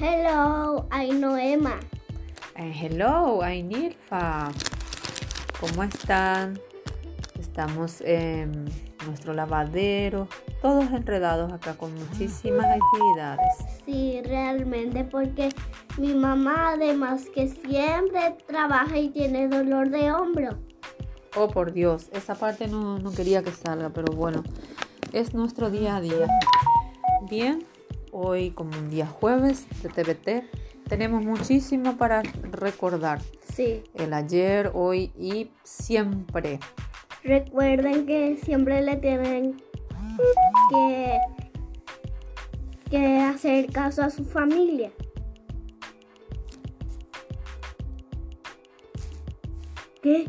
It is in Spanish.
Hello, I'm Noema. Eh, hello, I'm Nilfa. ¿Cómo están? Estamos en nuestro lavadero, todos enredados acá con muchísimas actividades. Sí, realmente, porque mi mamá además que siempre trabaja y tiene dolor de hombro. Oh, por Dios, esa parte no, no quería que salga, pero bueno, es nuestro día a día. Bien, hoy como un día jueves de TBT, tenemos muchísimo para recordar. Sí. El ayer, hoy y siempre. Recuerden que siempre le tienen que, que hacer caso a su familia. ¿Qué?